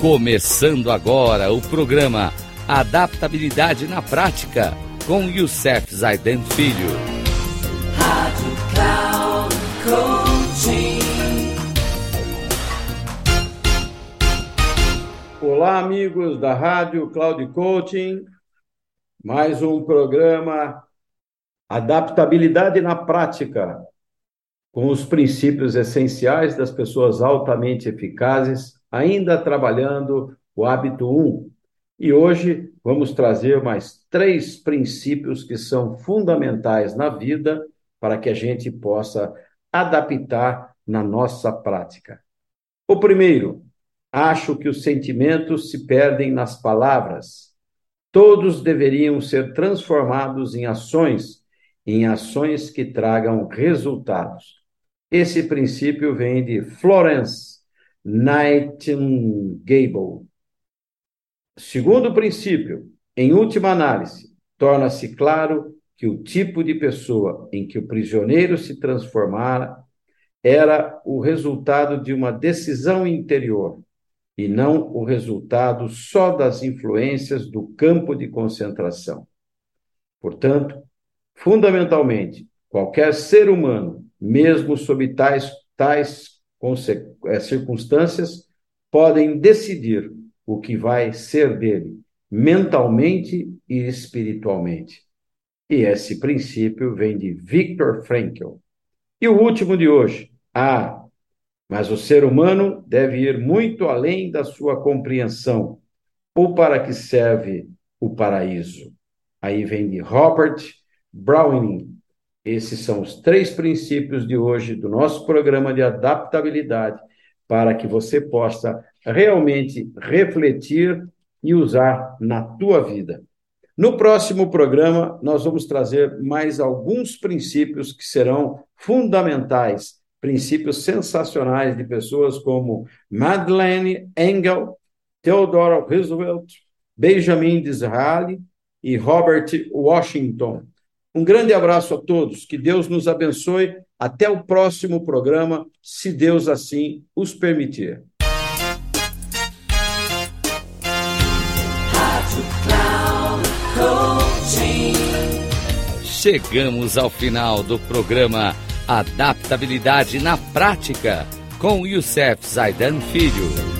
Começando agora o programa Adaptabilidade na Prática com Youssef Zaiden Filho. Rádio Cloud Coaching. Olá, amigos da Rádio Cloud Coaching. Mais um programa Adaptabilidade na Prática com os princípios essenciais das pessoas altamente eficazes ainda trabalhando o hábito 1. E hoje vamos trazer mais três princípios que são fundamentais na vida para que a gente possa adaptar na nossa prática. O primeiro, acho que os sentimentos se perdem nas palavras. Todos deveriam ser transformados em ações, em ações que tragam resultados. Esse princípio vem de Florence Nightingale. Segundo princípio, em última análise, torna-se claro que o tipo de pessoa em que o prisioneiro se transformara era o resultado de uma decisão interior e não o resultado só das influências do campo de concentração. Portanto, fundamentalmente, qualquer ser humano, mesmo sob tais, tais circunstâncias podem decidir o que vai ser dele, mentalmente e espiritualmente. E esse princípio vem de Viktor Frankl. E o último de hoje. Ah, mas o ser humano deve ir muito além da sua compreensão. Ou para que serve o paraíso? Aí vem de Robert Browning, esses são os três princípios de hoje do nosso programa de adaptabilidade para que você possa realmente refletir e usar na tua vida. No próximo programa, nós vamos trazer mais alguns princípios que serão fundamentais, princípios sensacionais de pessoas como Madeleine Engel, Theodore Roosevelt, Benjamin Disraeli e Robert Washington. Um grande abraço a todos, que Deus nos abençoe. Até o próximo programa, se Deus assim os permitir. Chegamos ao final do programa Adaptabilidade na Prática com Youssef Zaidan Filho.